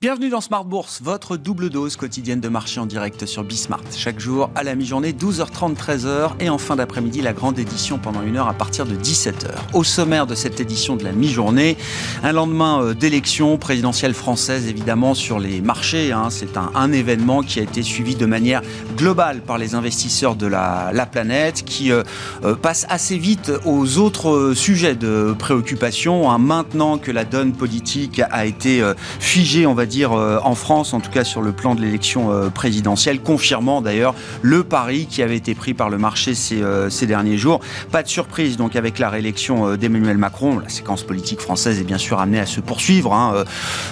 Bienvenue dans Smart Bourse, votre double dose quotidienne de marché en direct sur Bismart. Chaque jour à la mi-journée, 12h30, 13h et en fin d'après-midi, la grande édition pendant une heure à partir de 17h. Au sommaire de cette édition de la mi-journée, un lendemain euh, d'élection présidentielle française évidemment sur les marchés. Hein. C'est un, événement qui a été suivi de manière globale par les investisseurs de la, planète qui euh, euh, passe assez vite aux autres sujets de préoccupation. Hein. Maintenant que la donne politique a été figée, on va dire, euh, en France, en tout cas sur le plan de l'élection euh, présidentielle, confirmant d'ailleurs le pari qui avait été pris par le marché ces, euh, derniers jours. Pas de surprise donc avec la réélection d'Emmanuel Macron. La séquence politique française est bien sûr amenée à se poursuivre hein,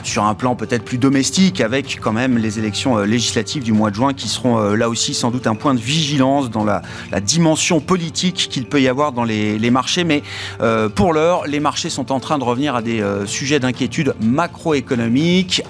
sur un plan peut-être plus domestique avec quand même les élections législatives du mois de juin qui seront là aussi sans doute un point de vigilance dans la, dimension politique qu'il peut y avoir dans les, marchés. Mais pour l'heure, les marchés sont en train de revenir à des sujets d'inquiétude macroéconomique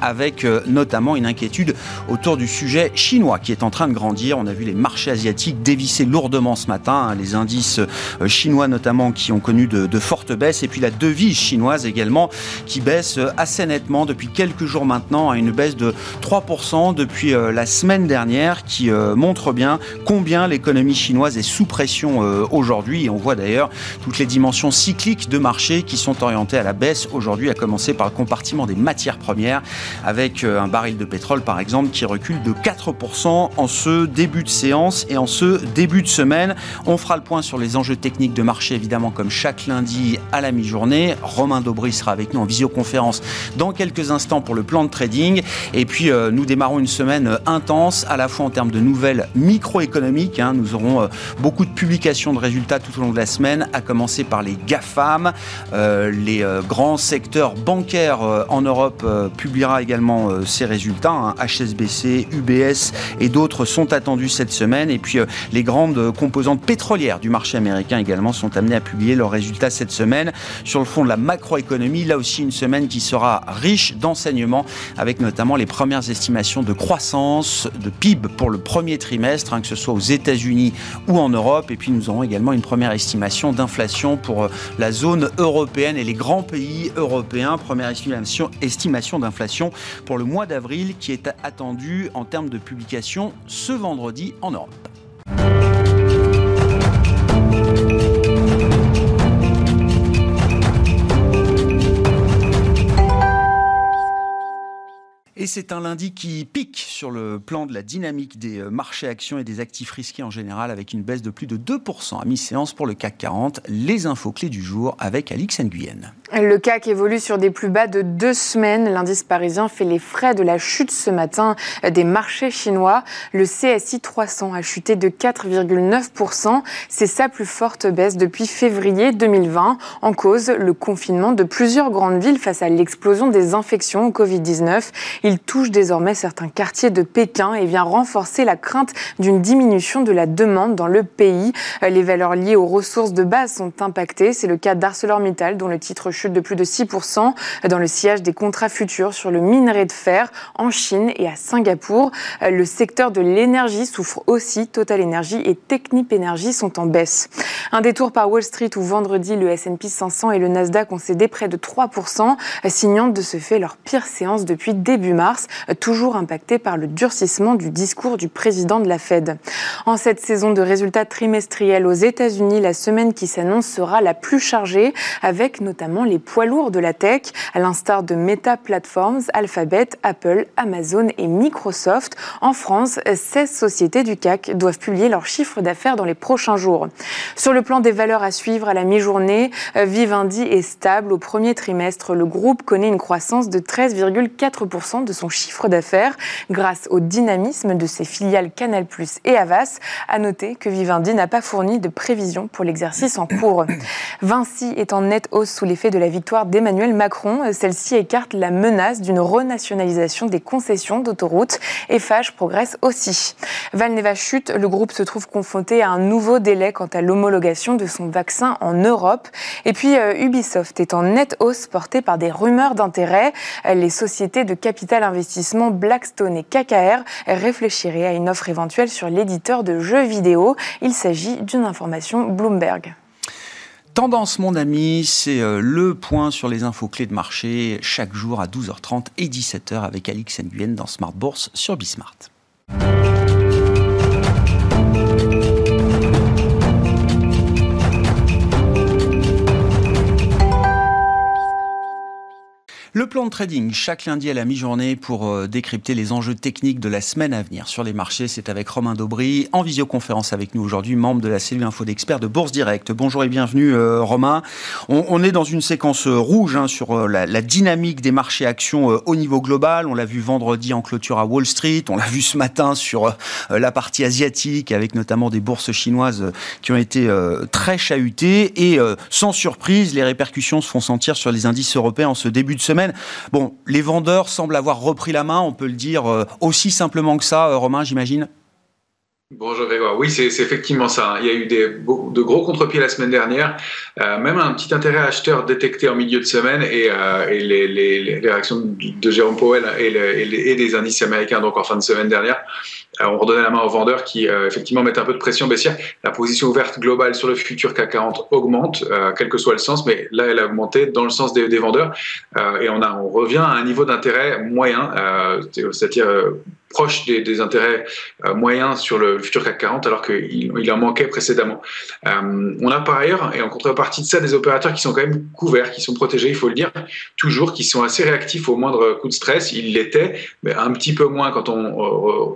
euh, notamment une inquiétude autour du sujet chinois qui est en train de grandir. On a vu les marchés asiatiques dévisser lourdement ce matin, hein, les indices euh, chinois notamment qui ont connu de, fortes baisses, et puis la devise chinoise également qui baisse euh, assez nettement depuis quelques jours maintenant, à une baisse de 3% depuis la semaine dernière, qui montre bien combien l'économie chinoise est sous pression aujourd'hui. On voit d'ailleurs toutes les dimensions cycliques de marché qui sont orientées à la baisse aujourd'hui, à commencer par le compartiment des matières premières avec euh, un baril de pétrole par exemple qui recule de 4% en ce début de séance et en ce début de semaine. On fera le point sur les enjeux techniques de marché évidemment comme chaque lundi à la mi-journée. Romain Daubry sera avec nous en visioconférence dans quelques instants pour le plan de trading. Et puis euh, nous démarrons une semaine euh, intense à la fois en termes de nouvelles microéconomiques. Hein. Nous aurons beaucoup de publications de résultats tout au long de la semaine, à commencer par les GAFAM. les grands secteurs bancaires en Europe publiera également euh, ces résultats. HSBC, hein. UBS et d'autres sont attendus cette semaine. Et puis euh, les grandes composantes pétrolières du marché américain également sont amenées à publier leurs résultats cette semaine. Sur le fond de la macroéconomie, là aussi une semaine qui sera riche d'enseignements avec notamment les premières estimations de croissance, de PIB pour le premier trimestre, hein, que ce soit aux États-Unis ou en Europe. Et puis nous aurons également une première estimation d'inflation pour euh, la zone européenne et les grands pays européens. Première estimation d'inflation pour le mois d'avril qui est attendu en termes de publication ce vendredi en Europe. Et c'est un lundi qui pique sur le plan de la dynamique des euh, marchés actions et des actifs risqués en général, avec une baisse de plus de 2% à mi-séance pour le CAC 40. Les infos clés du jour avec Alix Nguyen. Le CAC évolue sur des plus bas de deux semaines. L'indice parisien fait les frais de la chute ce matin des marchés chinois. Le CSI 300 a chuté de 4,9%. C'est sa plus forte baisse depuis février 2020. En cause, le confinement de plusieurs grandes villes face à l'explosion des infections au Covid-19. Il touche désormais certains quartiers de Pékin et vient renforcer la crainte d'une diminution de la demande dans le pays. Les valeurs liées aux ressources de base sont impactées. C'est le cas d'ArcelorMittal dont le titre chute de plus de 6% dans le sillage des contrats futurs sur le minerai de fer en Chine et à Singapour. Le secteur de l'énergie souffre aussi. Total Energy et Technip Energy sont en baisse. Un détour par Wall Street où vendredi le S&P 500 et le Nasdaq ont cédé près de 3%, signant de ce fait leur pire séance depuis début mars, toujours impacté par le durcissement du discours du président de la Fed. En cette saison de résultats trimestriels aux États-Unis, la semaine qui s'annonce sera la plus chargée, avec notamment les poids lourds de la tech, à l'instar de Meta Platforms, Alphabet, Apple, Amazon et Microsoft. En France, 16 sociétés du CAC doivent publier leurs chiffres d'affaires dans les prochains jours. Sur le plan des valeurs à suivre à la mi-journée, Vivendi est stable au premier trimestre. Le groupe connaît une croissance de 13,4% de son chiffre d'affaires grâce au dynamisme de ses filiales Canal+ et Havas. À noter que Vivendi n'a pas fourni de prévision pour l'exercice en cours. Vinci est en nette hausse sous l'effet de de la victoire d'Emmanuel Macron. Celle-ci écarte la menace d'une renationalisation des concessions d'autoroutes. Eiffage progresse aussi. Valneva chute, le groupe se trouve confronté à un nouveau délai quant à l'homologation de son vaccin en Europe. Et puis euh, Ubisoft est en nette hausse portée par des rumeurs d'intérêt. Les sociétés de capital investissement Blackstone et KKR réfléchiraient à une offre éventuelle sur l'éditeur de jeux vidéo. Il s'agit d'une information Bloomberg. Tendance, mon ami, c'est euh, le point sur les infos clés de marché chaque jour à 12h30 et 17h avec Alix Nguyen dans Smart Bourse sur Bismart. Le plan de trading, chaque lundi à la mi-journée pour euh, décrypter les enjeux techniques de la semaine à venir sur les marchés. C'est avec Romain Daubry, en visioconférence avec nous aujourd'hui, membre de la cellule info d'experts de Bourse Direct. Bonjour et bienvenue euh, Romain. On, est dans une séquence euh, rouge hein, sur la, dynamique des marchés actions au niveau global. On l'a vu vendredi en clôture à Wall Street, on l'a vu ce matin sur la partie asiatique avec notamment des bourses chinoises qui ont été très chahutées. Et sans surprise, les répercussions se font sentir sur les indices européens en ce début de semaine. Bon, les vendeurs semblent avoir repris la main, on peut le dire euh, aussi simplement que ça, euh, Romain, j'imagine Bonjour Grégoire. Oui, c'est effectivement ça. Il y a eu de gros contre-pieds la semaine dernière, euh, même un petit intérêt acheteur détecté en milieu de semaine et, les, réactions de Jérôme Powell et, et, des indices américains donc en fin de semaine dernière on redonnait la main aux vendeurs qui euh, effectivement mettent un peu de pression baissière. La position ouverte globale sur le futur CAC 40 augmente, euh, quel que soit le sens, mais là elle a augmenté dans le sens des, vendeurs euh, et on, revient à un niveau d'intérêt moyen, c'est-à-dire proche des, intérêts moyens sur le futur CAC 40 alors qu'il il en manquait précédemment. on a par ailleurs, et en contrepartie de ça, des opérateurs qui sont quand même couverts, qui sont protégés, il faut le dire, toujours, qui sont assez réactifs au moindre coup de stress. Ils l'étaient, mais un petit peu moins quand on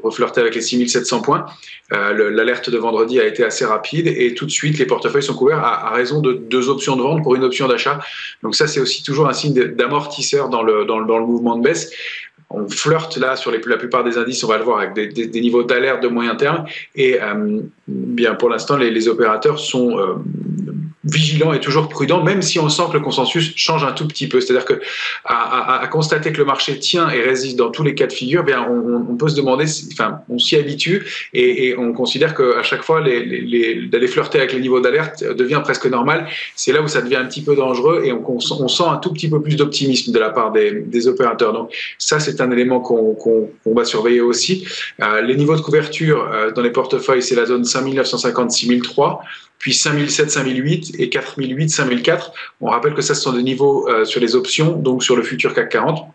reflirtait avec avec les 6700 points. Euh, l'alerte de vendredi a été assez rapide et tout de suite, les portefeuilles sont couverts à, raison de deux options de vente pour une option d'achat. Donc ça, c'est aussi toujours un signe d'amortisseur dans le, dans, le mouvement de baisse on flirte là sur la plupart des indices, on va le voir avec des, niveaux d'alerte de moyen terme. Et euh, bien pour l'instant, les, opérateurs sont euh, vigilant et toujours prudent, même si on sent que le consensus change un tout petit peu. C'est-à-dire que à, constater que le marché tient et résiste dans tous les cas de figure, bien on, peut se demander, enfin, on s'y habitue et, on considère qu'à chaque fois, les, d'aller flirter avec les niveaux d'alerte devient presque normal. C'est là où ça devient un petit peu dangereux et on, sent un tout petit peu plus d'optimisme de la part des, opérateurs. Donc ça, c'est un élément qu'on, va surveiller aussi. Euh, les niveaux de couverture euh, dans les portefeuilles, c'est la zone 5950 6003 puis 5007, 5008 et 4008, 5004. On rappelle que ça, ce sont des niveaux euh, sur les options, donc sur le futur CAC 40,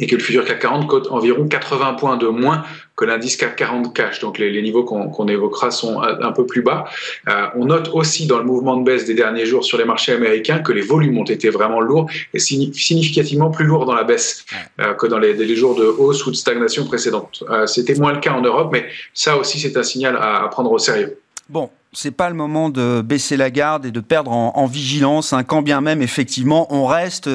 et que le futur CAC 40 cote environ 80 points de moins que l'indice CAC 40 cash. Donc les, niveaux qu'on évoquera sont un, peu plus bas. Euh, on note aussi dans le mouvement de baisse des derniers jours sur les marchés américains que les volumes ont été vraiment lourds et significativement plus lourds dans la baisse euh, que dans les, les, jours de hausse ou de stagnation précédente. C'était moins le cas en Europe, mais ça aussi c'est un signal à prendre au sérieux. Bon, c'est pas le moment de baisser la garde et de perdre en, vigilance, hein, quand bien même effectivement on reste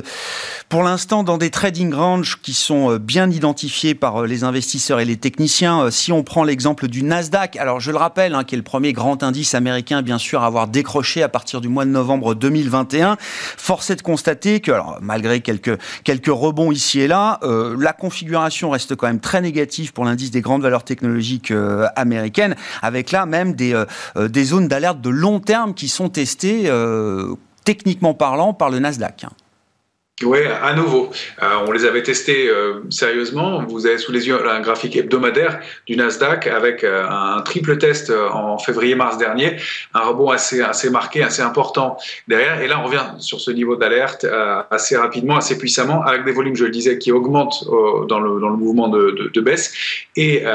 pour l'instant dans des trading ranges qui sont euh, bien identifiés par euh, les investisseurs et les techniciens. Euh, si on prend l'exemple du Nasdaq, alors je le rappelle, hein, qui est le premier grand indice américain bien sûr à avoir décroché à partir du mois de novembre 2021, force est de constater que alors, malgré quelques quelques rebonds ici et là, la configuration reste quand même très négative pour l'indice des grandes valeurs technologiques américaines, avec là même des des zones d'alerte de long terme qui sont testées, euh, techniquement parlant, par le Nasdaq. Oui, à nouveau. Euh, on les avait testés euh, sérieusement. Vous avez sous les yeux un graphique hebdomadaire du Nasdaq avec euh, un triple test en février-mars dernier, un rebond assez, marqué, assez important derrière. Et là, on revient sur ce niveau d'alerte assez rapidement, assez puissamment, avec des volumes, je le disais, qui augmentent dans le, mouvement de, baisse et,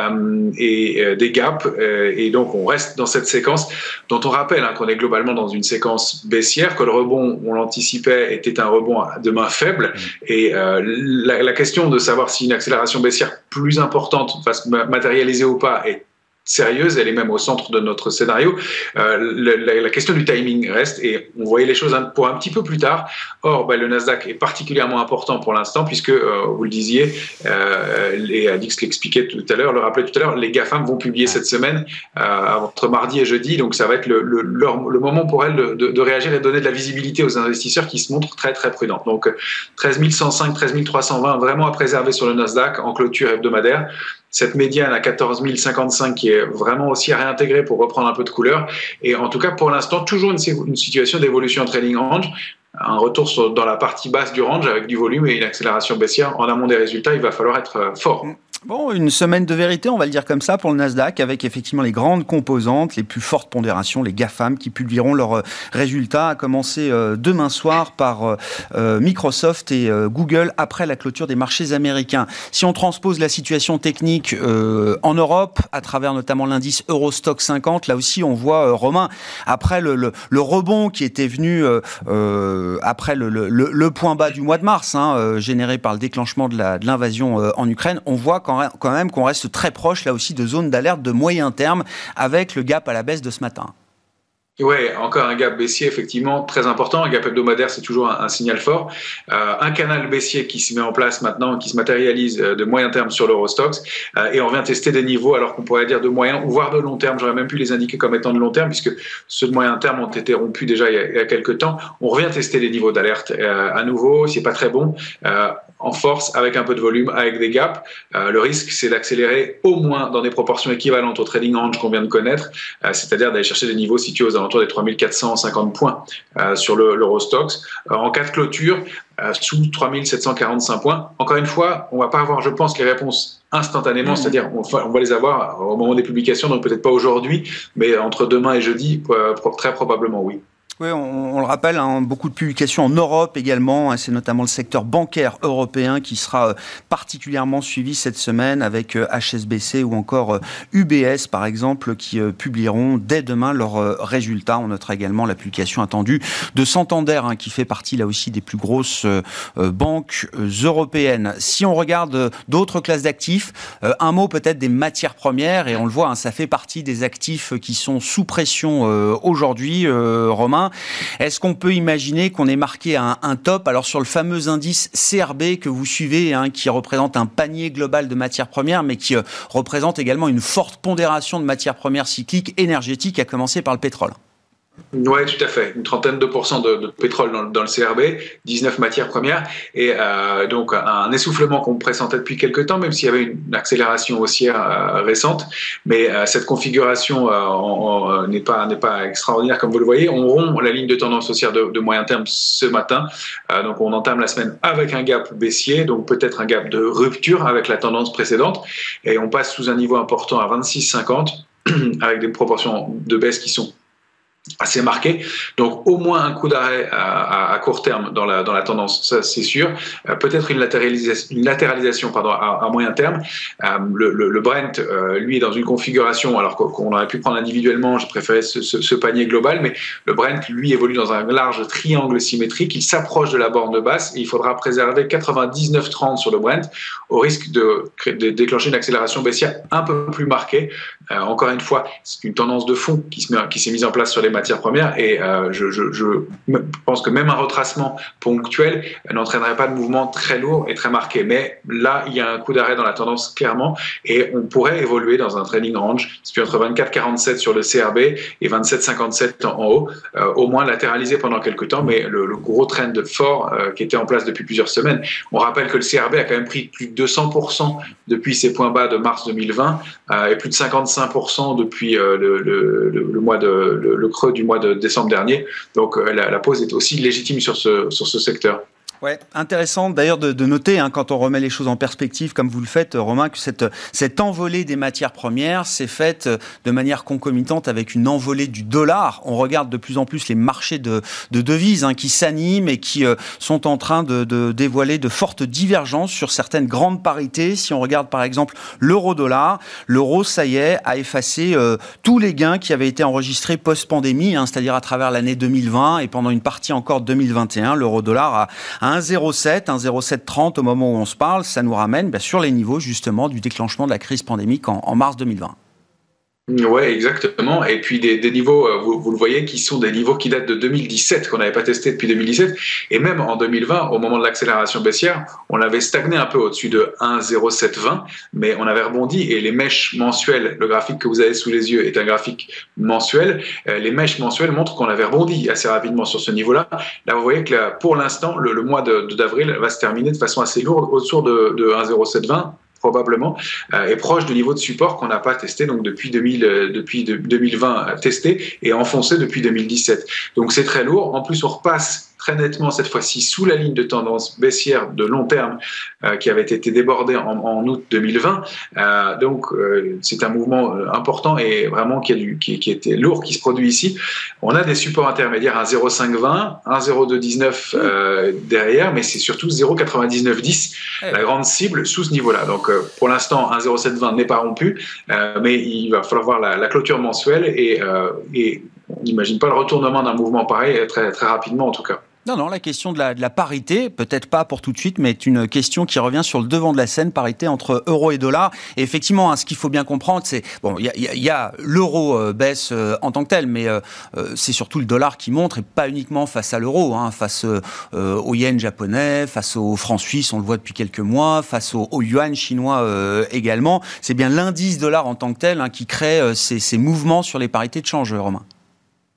des gaps. et donc, on reste dans cette séquence dont on rappelle hein, qu'on est globalement dans une séquence baissière, que le rebond, on l'anticipait, était un rebond de main faible. Mm. Et euh, la, question de savoir si une accélération baissière plus importante va se matérialiser ou pas est sérieuse, elle est même au centre de notre scénario. Euh, la, question du timing reste et on voyait les choses pour un petit peu plus tard. Or, bah, le Nasdaq est particulièrement important pour l'instant puisque, euh, vous le disiez, euh, et Alix l'expliquait tout à l'heure, le rappelait tout à l'heure, les GAFAM vont publier cette semaine entre mardi et jeudi, donc ça va être le, le, moment pour elles de, de, réagir et de donner de la visibilité aux investisseurs qui se montrent très très prudents. Donc 13 105, 13 320 vraiment à préserver sur le Nasdaq en clôture hebdomadaire cette médiane à 14 055 qui est vraiment aussi à réintégrer pour reprendre un peu de couleur. Et en tout cas, pour l'instant, toujours une, situation d'évolution en trading range. Un retour dans la partie basse du range avec du volume et une accélération baissière. En amont des résultats, il va falloir être euh, fort. Bon, une semaine de vérité, on va le dire comme ça, pour le Nasdaq, avec effectivement les grandes composantes, les plus fortes pondérations, les GAFAM, qui publieront leurs euh, résultats, à commencer euh, demain soir par euh, Microsoft et Google après la clôture des marchés américains. Si on transpose la situation technique en Europe, à travers notamment l'indice Eurostock 50, là aussi on voit, Romain, après le, rebond qui était venu après le, le, point bas du mois de mars, hein, généré par le déclenchement de l'invasion en Ukraine, on voit quand même qu'on reste très proche là aussi de zones d'alerte de moyen terme avec le gap à la baisse de ce matin. Oui, encore un gap baissier effectivement très important. Un gap hebdomadaire, c'est toujours un, signal fort. Euh, un canal baissier qui se met en place maintenant, qui se matérialise euh, de moyen terme sur l'Eurostox. Euh, et on vient tester des niveaux alors qu'on pourrait dire de moyen ou voire de long terme. J'aurais même pu les indiquer comme étant de long terme puisque ceux de moyen terme ont été rompus déjà il y a, il quelques temps. On revient tester les niveaux d'alerte à nouveau. C'est pas très bon en force avec un peu de volume, avec des gaps. Euh, le risque, c'est d'accélérer au moins dans des proportions équivalentes au trading range qu'on vient de connaître, euh, c'est-à-dire d'aller chercher des niveaux situés aux alentours des 3450 points euh, sur l'Eurostox. en cas de clôture, sous 3745 points. Encore une fois, on va pas avoir, je pense, les réponses instantanément, mmh. c'est-à-dire on, on, va les avoir au moment des publications, donc peut-être pas aujourd'hui, mais entre demain et jeudi, très probablement oui. Oui, on, le rappelle, hein, beaucoup de publications en Europe également. Hein, c'est notamment le secteur bancaire européen qui sera euh, particulièrement suivi cette semaine avec HSBC euh, ou encore UBS, euh, par exemple, qui publieront dès demain leurs résultats. On notera également la publication attendue de Santander, hein, qui fait partie là aussi des plus grosses banques européennes. Si on regarde d'autres classes d'actifs, un mot peut-être des matières premières, et on le voit, ça fait partie des actifs qui sont sous pression aujourd'hui, Romain. Est-ce qu'on peut imaginer qu'on ait marqué un, top? Alors sur le fameux indice CRB que vous suivez, hein, qui représente un panier global de matières premières, mais qui euh, représente également une forte pondération de matières premières cycliques énergétiques, à commencer par le pétrole. Oui, tout à fait. Une trentaine de pourcents de, pétrole dans, le CRB, 19 matières premières, et euh, donc un essoufflement qu'on pressentait depuis quelques temps, même s'il y avait une accélération haussière euh, récente. Mais euh, cette configuration n'est pas pas extraordinaire comme vous le voyez. On rompt la ligne de tendance haussière de, de moyen terme ce matin, donc on entame la semaine avec un gap baissier, donc peut-être un gap de rupture avec la tendance précédente, et on passe sous un niveau important à 26,50 avec des proportions de baisse qui sont assez marqué. Donc au moins un coup d'arrêt à, court terme dans la, dans la tendance, ça c'est sûr. Euh, peut-être une latéralisation, latéralisation pardon, à, moyen terme. Euh, le, le, Brent, euh, lui, est dans une configuration, alors qu'on aurait pu prendre individuellement, j'ai préféré ce, panier global, mais le Brent, lui, évolue dans un large triangle symétrique. Il s'approche de la borne de basse et il faudra préserver 99,30 sur le Brent au risque de, de déclencher une accélération baissière un peu plus marquée. encore une fois, c'est une tendance de fond qui s'est mise en place sur les matières premières. Et euh, je, pense que même un retracement ponctuel n'entraînerait pas de mouvement très lourd et très marqué. Mais là, il y a un coup d'arrêt dans la tendance clairement et on pourrait évoluer dans un trading range, c'est entre 24,47 sur le CRB et 27,57 en haut, euh, au moins latéralisé pendant quelques temps, mais le, gros trend fort euh, qui était en place depuis plusieurs semaines. On rappelle que le CRB a quand même pris plus de 200% depuis ses points bas de mars 2020 et plus de 55% depuis le, mois de le, du mois de décembre dernier. Donc euh, la, la pause est aussi légitime sur ce secteur. Ouais, intéressant d'ailleurs de, de, noter, hein, quand on remet les choses en perspective, comme vous le faites, Romain, que cette, cette envolée des matières premières s'est faite de manière concomitante avec une envolée du dollar. On regarde de plus en plus les marchés de, de devises hein, qui s'animent et qui euh, sont en train de, de, dévoiler de fortes divergences sur certaines grandes parités. Si on regarde par exemple l'euro-dollar, l'euro, ça y est, a effacé euh, tous les gains qui avaient été enregistrés post-pandémie, hein, c'est-à-dire à travers l'année 2020 et pendant une partie encore 2021. L'euro-dollar a, a 1,07, 1,0730 au moment où on se parle, ça nous ramène bah, sur les niveaux justement du déclenchement de la crise pandémique en mars 2020. Oui, exactement. Et puis des, niveaux, euh, vous, le voyez, qui sont des niveaux qui datent de 2017, qu'on n'avait pas testé depuis 2017. Et même en 2020, au moment de l'accélération baissière, on avait stagné un peu au-dessus de 1,0720, mais on avait rebondi. Et les mèches mensuelles, le graphique que vous avez sous les yeux est un graphique mensuel. Euh, les mèches mensuelles montrent qu'on avait rebondi assez rapidement sur ce niveau-là. Là, vous voyez que pour l'instant, le, mois d'avril va se terminer de façon assez lourde autour de, de 1,0720 probablement, euh, est proche du niveau de support qu'on n'a pas testé donc depuis, 2000, euh, depuis 2020 testé et enfoncé depuis 2017. Donc c'est très lourd. En plus, on repasse très nettement cette fois-ci sous la ligne de tendance baissière de long terme qui avait été débordée en, août 2020. donc c'est un mouvement important et vraiment qui, a du, qui, qui, était lourd qui se produit ici. On a des supports intermédiaires à 0,520, 1,0219 derrière, mais c'est surtout 0,9910 la grande cible sous ce niveau-là. Donc pour l'instant 1,0720 n'est pas rompu, mais il va falloir voir la, clôture mensuelle et, et on n'imagine pas le retournement d'un mouvement pareil très, très rapidement en tout cas. Non, la question de la, de la parité, peut-être pas pour tout de suite, mais est une question qui revient sur le devant de la scène, parité entre euro et dollar. Et effectivement, hein, ce qu'il faut bien comprendre, c'est bon, il y a, l'euro euh, baisse euh, en tant que tel, mais euh, c'est surtout le dollar qui montre, et pas uniquement face à l'euro, hein, face au yen japonais, face au franc suisse, on le voit depuis quelques mois, face au, yuan chinois également. C'est bien l'indice dollar en tant que tel hein, qui crée ces, ces mouvements sur les parités de change, Romain.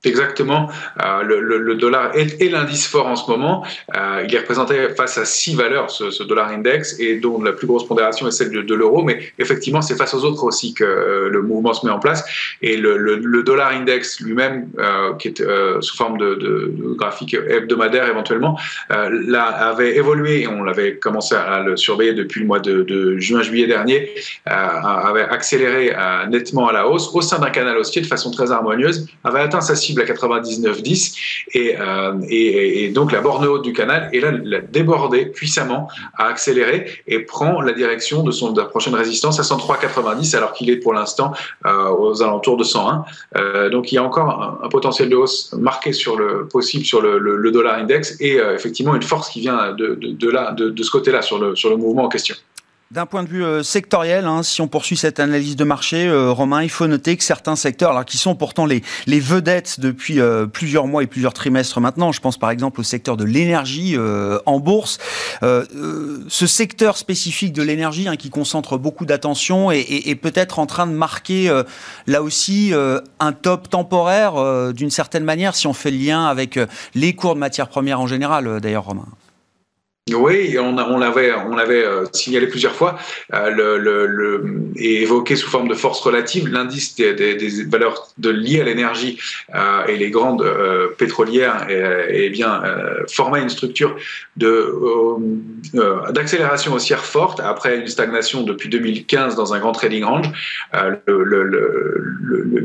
Exactement. Euh, le, dollar est, l'indice fort en ce moment. Euh, il est représenté face à six valeurs, ce, dollar index, et dont la plus grosse pondération est celle de, l'euro. Mais effectivement, c'est face aux autres aussi que euh, le mouvement se met en place. Et le, dollar index lui-même, qui est sous forme de, graphique hebdomadaire éventuellement, là avait évolué. Et on l'avait commencé à le surveiller depuis le mois de, juin-juillet dernier. avait accéléré nettement à la hausse au sein d'un canal haussier de façon très harmonieuse. Avait atteint sa cible à 99,10 et, euh, et, donc la borne haute du canal est là, l'a débordé puissamment, a accéléré et prend la direction de son prochaine résistance à 103,90 alors qu'il est pour l'instant euh, aux alentours de 101. Euh, donc il y a encore un, potentiel de hausse marqué sur le possible sur le, dollar index et effectivement une force qui vient de, de, là, de ce côté-là sur le, sur le mouvement en question. D'un point de vue euh, sectoriel, hein, si on poursuit cette analyse de marché, euh, Romain, il faut noter que certains secteurs, alors qui sont pourtant les, vedettes depuis euh, plusieurs mois et plusieurs trimestres maintenant, je pense par exemple au secteur de l'énergie en bourse, ce secteur spécifique de l'énergie hein, qui concentre beaucoup d'attention est, peut-être en train de marquer là aussi un top temporaire d'une certaine manière, si on fait le lien avec les cours de matières premières en général, d'ailleurs, Romain. Oui, on, l'avait, on l'avait euh, signalé plusieurs fois euh, et évoqué sous forme de force relative. L'indice des, valeurs de liées à l'énergie euh, et les grandes pétrolières et, et bien formait une structure d'accélération haussière forte après une stagnation depuis 2015 dans un grand trading range. La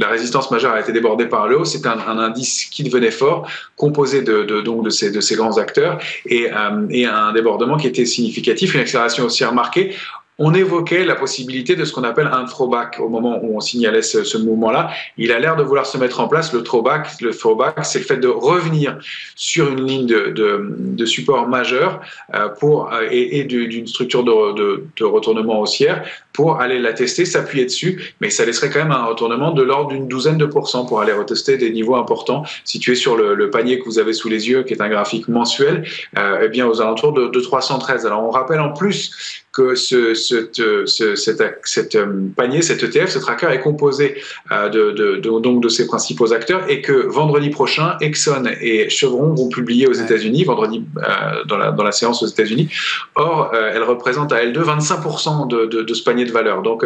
résistance majeure a été débordée par le haut. C'est un, indice qui devenait fort, composé de, donc de ces grands acteurs et un un débordement qui était significatif, une accélération aussi remarquée on évoquait la possibilité de ce qu'on appelle un throwback au moment où on signalait ce, mouvement-là. Il a l'air de vouloir se mettre en place. Le throwback, le throwback, c'est le fait de revenir sur une ligne de, support majeur euh, pour, euh, et, d'une structure de, retournement haussière pour aller la tester, s'appuyer dessus, mais ça laisserait quand même un retournement de l'ordre d'une douzaine de pourcents pour aller retester des niveaux importants situés sur le, panier que vous avez sous les yeux, qui est un graphique mensuel, euh, eh bien aux alentours de 313. Alors on rappelle en plus que ce, ce, cet, euh, panier, cet ETF, ce tracker est composé euh, de, de, de, donc de ses principaux acteurs et que vendredi prochain, Exxon et Chevron vont publier aux États-Unis, vendredi euh, dans, la, dans la séance aux États-Unis. Or, elle représente à L2 25% de, de, ce panier de valeur. Donc,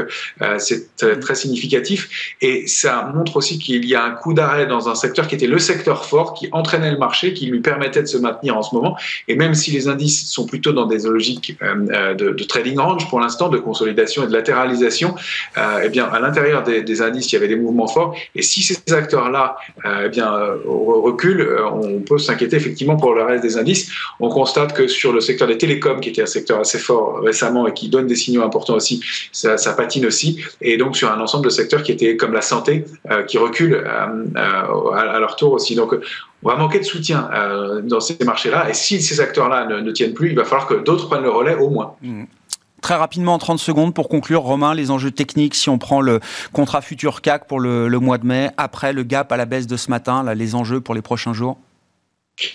c'est très significatif et ça montre aussi qu'il y a un coup d'arrêt dans un secteur qui était le secteur fort, qui entraînait le marché, qui lui permettait de se maintenir en ce moment. Et même si les indices sont plutôt dans des logiques de, de range pour l'instant de consolidation et de latéralisation, euh, eh bien, à l'intérieur des, indices, il y avait des mouvements forts. Et si ces acteurs-là euh, eh bien, reculent, euh, on peut s'inquiéter effectivement pour le reste des indices. On constate que sur le secteur des télécoms, qui était un secteur assez fort récemment et qui donne des signaux importants aussi, ça, ça patine aussi. Et donc sur un ensemble de secteurs qui étaient comme la santé, qui reculent à, leur tour aussi. Donc on va manquer de soutien dans ces marchés-là. Et si ces acteurs-là ne, tiennent plus, il va falloir que d'autres prennent le relais au moins. Mmh. Très rapidement, en 30 secondes, pour conclure, Romain, les enjeux techniques, si on prend le contrat futur CAC pour le, mois de mai, après le gap à la baisse de ce matin, les enjeux pour les prochains jours?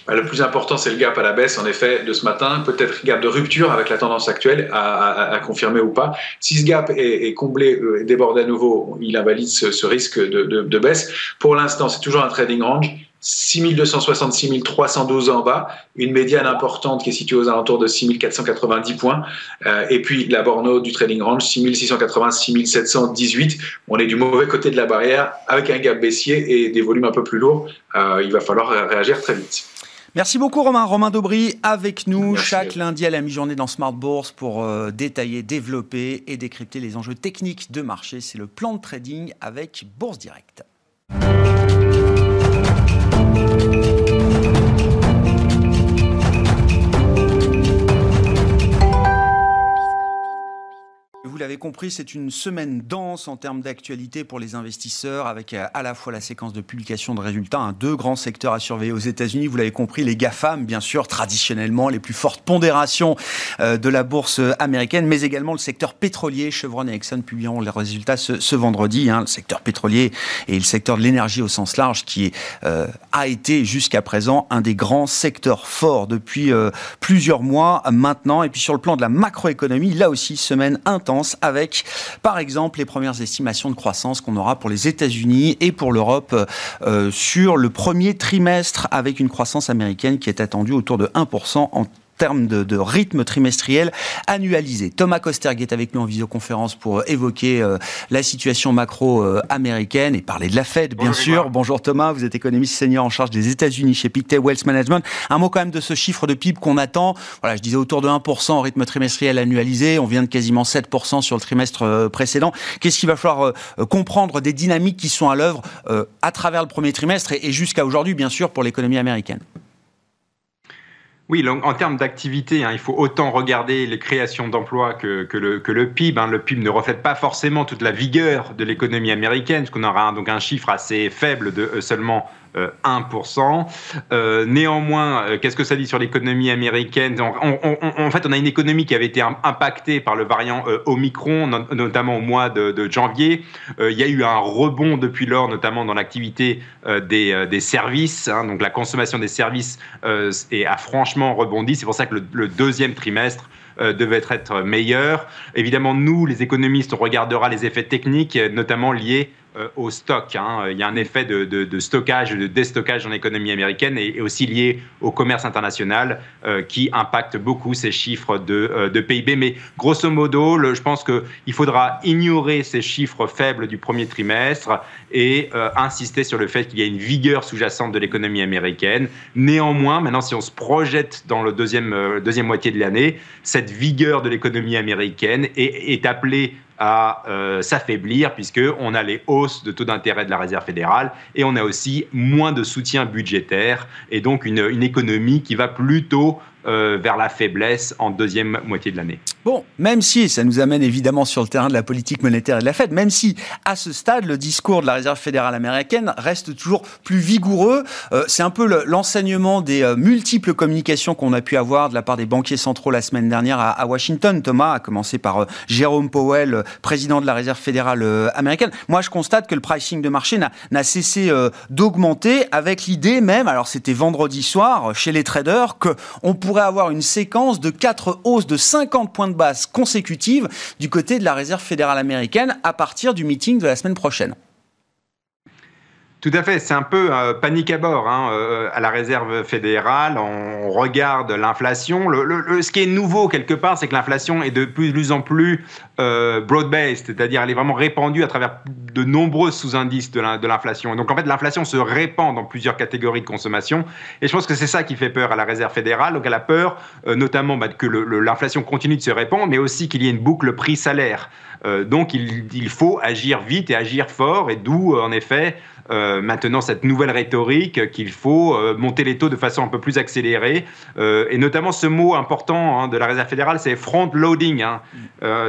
Bah, le plus important, c'est le gap à la baisse, en effet, de ce matin. Peut-être gap de rupture avec la tendance actuelle, à, confirmer ou pas. Si ce gap est, comblé euh, débordé à nouveau, il invalide ce, risque de baisse. Pour l'instant, c'est toujours un trading range. 6260, 6312 en bas, une médiane importante qui est située aux alentours de 6490 points, euh, et puis la borno du trading range 6680, 6718. On est du mauvais côté de la barrière avec un gap baissier et des volumes un peu plus lourds. Euh, il va falloir réagir très vite. Merci beaucoup Romain. Romain Daubry avec nous chaque lundi à la mi-journée dans Smart Bourse pour euh, détailler, développer et décrypter les enjeux techniques de marché. C'est le plan de trading avec Bourse Direct. Vous l'avez compris, c'est une semaine dense en termes d'actualité pour les investisseurs, avec euh, à la fois la séquence de publication de résultats, un deux grands secteurs à surveiller aux États-Unis. Vous l'avez compris, les GAFAM, bien sûr, traditionnellement les plus fortes pondérations euh, de la bourse américaine, mais également le secteur pétrolier. Chevron et Exxon publieront les résultats ce, vendredi. Hein, le secteur pétrolier et le secteur de l'énergie au sens large, qui euh, a été jusqu'à présent un des grands secteurs forts depuis plusieurs mois maintenant. Et puis sur le plan de la macroéconomie, là aussi, semaine intense avec, par exemple, les premières estimations de croissance qu'on aura pour les États-Unis et pour l'Europe euh, sur le premier trimestre, avec une croissance américaine qui est attendue autour de 1% en termes de, rythme trimestriel annualisé. Thomas Kosterg est avec nous en visioconférence pour évoquer euh, la situation macro-américaine et parler de la Fed, bien sûr. Bonjour Thomas, vous êtes économiste senior en charge des États-Unis chez Pictet Wealth Management. Un mot quand même de ce chiffre de PIB qu'on attend. Voilà, je disais autour de 1% en rythme trimestriel annualisé. On vient de quasiment 7% sur le trimestre euh, précédent. Qu'est-ce qu'il va falloir euh, comprendre des dynamiques qui sont à l'œuvre à travers le premier trimestre et jusqu'à aujourd'hui, bien sûr, pour l'économie américaine? Oui, en termes d'activité, hein, il faut autant regarder les créations d'emplois que, le, que, le, PIB. Hein. Le PIB ne reflète pas forcément toute la vigueur de l'économie américaine, parce qu'on aura donc un chiffre assez faible de euh, seulement 1%. Euh, néanmoins, euh, qu'est-ce que ça dit sur l'économie américaine? En fait, on a une économie qui avait été impactée par le variant euh, Omicron, notamment au mois de, janvier. il y a eu un rebond depuis lors, notamment dans l'activité des, services. Hein. donc la consommation des services a franchement rebondi. C'est pour ça que le, deuxième trimestre devait être meilleur. Évidemment, nous, les économistes, on regardera les effets techniques, notamment liés euh, au stock. Hein. Il y a un effet de, stockage, de déstockage en économie américaine et, aussi lié au commerce international euh, qui impacte beaucoup ces chiffres de, euh, PIB. Mais grosso modo, je pense qu'il faudra ignorer ces chiffres faibles du premier trimestre et insister sur le fait qu'il y a une vigueur sous-jacente de l'économie américaine. Néanmoins, maintenant, si on se projette dans le deuxième, deuxième moitié de l'année, cette vigueur de l'économie américaine est appelée à euh, s'affaiblir puisqu'on a les hausses de taux d'intérêt de la Réserve fédérale et on a aussi moins de soutien budgétaire et donc une économie qui va plutôt euh, vers la faiblesse en deuxième moitié de l'année. Bon, même si ça nous amène évidemment sur le terrain de la politique monétaire et de la Fed, même si à ce stade le discours de la Réserve fédérale américaine reste toujours plus vigoureux, euh, c'est un peu l'enseignement des euh, multiples communications qu'on a pu avoir de la part des banquiers centraux la semaine dernière à, Washington. Thomas a commencé par Jérôme Powell, président de la Réserve fédérale américaine. Moi, je constate que le pricing de marché n'a cessé d'augmenter avec l'idée même, alors c'était vendredi soir chez les traders, qu'on pourrait avoir une séquence de quatre hausses de 50 points de base consécutives du côté de la Réserve fédérale américaine à partir du meeting de la semaine prochaine. Tout à fait, c'est un peu euh, panique à bord hein, euh, à la réserve fédérale. On regarde l'inflation. Ce qui est nouveau quelque part, c'est que l'inflation est de plus en plus euh, broad-based, c'est-à-dire elle est vraiment répandue à travers de nombreux sous-indices de l'inflation. Donc en fait, l'inflation se répand dans plusieurs catégories de consommation. Et je pense que c'est ça qui fait peur à la réserve fédérale. Donc elle a peur notamment bah, que l'inflation continue de se répandre, mais aussi qu'il y ait une boucle prix-salaire. Donc il, faut agir vite et agir fort, et d'où en effet euh, maintenant cette nouvelle rhétorique qu'il faut euh, monter les taux de façon un peu plus accélérée. Euh, et notamment ce mot important hein, de la Réserve fédérale, c'est front loading. Hein.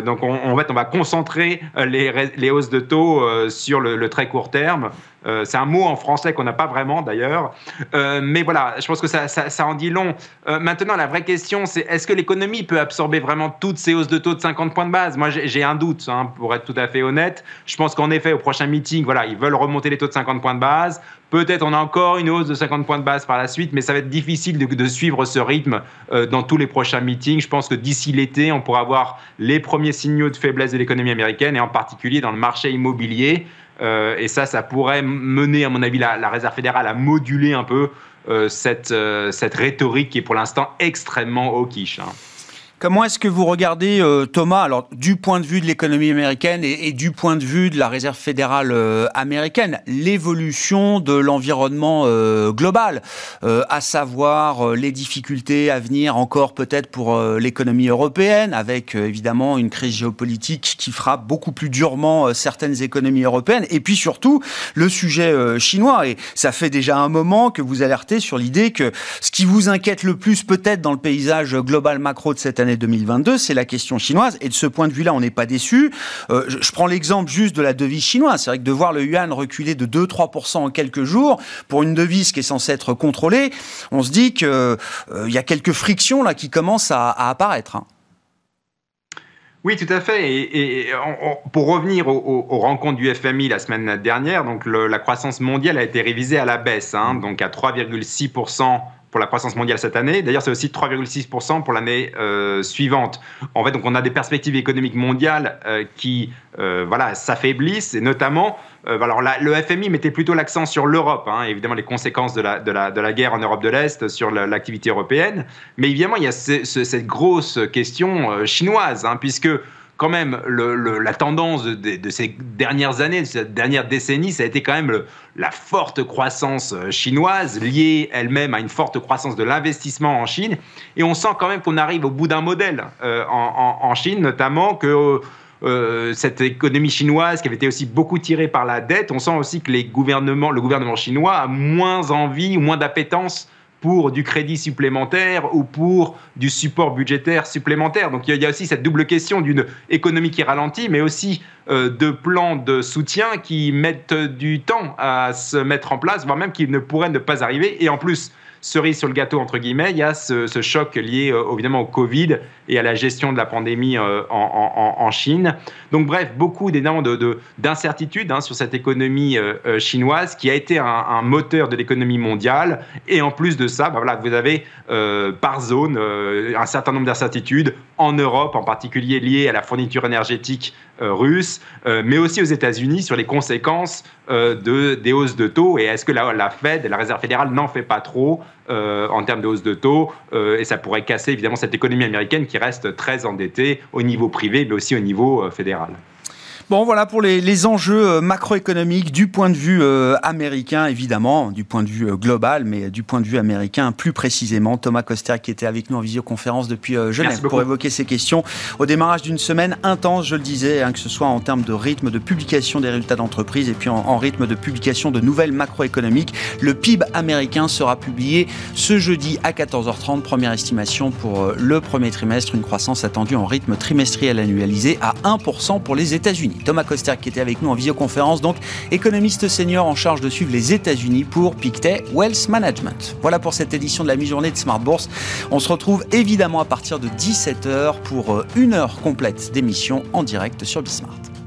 donc en fait, on va concentrer les hausses de taux sur le, très court terme. C'est un mot en français qu'on n'a pas vraiment d'ailleurs. mais voilà, je pense que ça, en dit long. maintenant, la vraie question, c'est est-ce que l'économie peut absorber vraiment toutes ces hausses de taux de 50 points de base? Moi, j'ai un doute, hein, pour être tout à fait honnête. Je pense qu'en effet, au prochain meeting, voilà, ils veulent remonter les taux de 50 50 points de base. Peut-être on a encore une hausse de 50 points de base par la suite, mais ça va être difficile de, suivre ce rythme euh, dans tous les prochains meetings. Je pense que d'ici l'été, on pourra avoir les premiers signaux de faiblesse de l'économie américaine et en particulier dans le marché immobilier. Euh, et ça, ça pourrait mener, à mon avis, la, Réserve fédérale à moduler un peu euh, cette, cette rhétorique qui est pour l'instant extrêmement hawkish. Hein. Comment est-ce que vous regardez, euh, Thomas, alors du point de vue de l'économie américaine et, du point de vue de la Réserve fédérale euh, américaine, l'évolution de l'environnement euh, global, à savoir les difficultés à venir encore peut-être pour l'économie européenne, avec évidemment une crise géopolitique qui frappe beaucoup plus durement certaines économies européennes, et puis surtout le sujet chinois. Et ça fait déjà un moment que vous alertez sur l'idée que ce qui vous inquiète le plus peut-être dans le paysage global macro de cette année 2022, c'est la question chinoise. Et de ce point de vue-là, on n'est pas déçu. Euh, je, prends l'exemple juste de la devise chinoise. C'est vrai que de voir le yuan reculer de 2-3% en quelques jours pour une devise qui est censée être contrôlée, on se dit qu'il euh, y a quelques frictions là qui commencent à, apparaître. Hein. Oui, tout à fait. Et, pour revenir aux, rencontres du FMI la semaine dernière, donc la croissance mondiale a été révisée à la baisse, hein, donc à 3,6% pour la croissance mondiale cette année. D'ailleurs, c'est aussi 3,6% pour l'année euh, suivante. En fait, donc on a des perspectives économiques mondiales euh, qui euh, voilà, s'affaiblissent, et notamment, alors le FMI mettait plutôt l'accent sur l'Europe, hein, évidemment les conséquences de la, de, la, de la, guerre en Europe de l'Est sur l'activité européenne, mais évidemment, il y a cette grosse question chinoise, hein, puisque quand même, la tendance de, ces dernières années, de cette dernière décennie, ça a été quand même la forte croissance euh, chinoise, liée elle-même à une forte croissance de l'investissement en Chine. Et on sent quand même qu'on arrive au bout d'un modèle euh, en, Chine, notamment que... Euh, cette économie chinoise qui avait été aussi beaucoup tirée par la dette, on sent aussi que le gouvernement chinois a moins envie moins d'appétence pour du crédit supplémentaire ou pour du support budgétaire supplémentaire. Donc il y a aussi cette double question d'une économie qui ralentit, mais aussi euh, de plans de soutien qui mettent du temps à se mettre en place, voire même qui ne pourraient ne pas arriver. Et en plus, cerise sur le gâteau, entre guillemets, il y a ce, choc lié euh, évidemment au Covid et à la gestion de la pandémie euh, en, Chine. Donc bref, beaucoup d'incertitudes de, hein, sur cette économie euh, chinoise qui a été un, moteur de l'économie mondiale. Et en plus de ça, bah voilà, vous avez par zone un certain nombre d'incertitudes en Europe, en particulier liées à la fourniture énergétique russe, mais aussi aux États-Unis sur les conséquences de, des hausses de taux. Et est-ce que la, la Fed, la Réserve fédérale, n'en fait pas trop euh, en termes de hausse de taux, euh, et ça pourrait casser évidemment cette économie américaine qui reste très endettée au niveau privé, mais aussi au niveau euh, fédéral? Bon, voilà pour les, enjeux euh, macroéconomiques du point de vue euh, américain, évidemment, du point de vue euh, global, mais du point de vue américain plus précisément. Thomas Coster qui était avec nous en visioconférence depuis Genève pour évoquer ces questions au démarrage d'une semaine intense, je le disais, hein, que ce soit en termes de rythme de publication des résultats d'entreprise et puis en, rythme de publication de nouvelles macroéconomiques. Le PIB américain sera publié ce jeudi à 14h30. Première estimation pour le premier trimestre, une croissance attendue en rythme trimestriel annualisé à 1% pour les États-Unis. Thomas Coster qui était avec nous en visioconférence, donc économiste senior en charge de suivre les États-Unis pour Pictet Wealth Management. Voilà pour cette édition de la mi-journée de Smart Bourse. On se retrouve évidemment à partir de 17h pour euh, une heure complète d'émission en direct sur Bismart.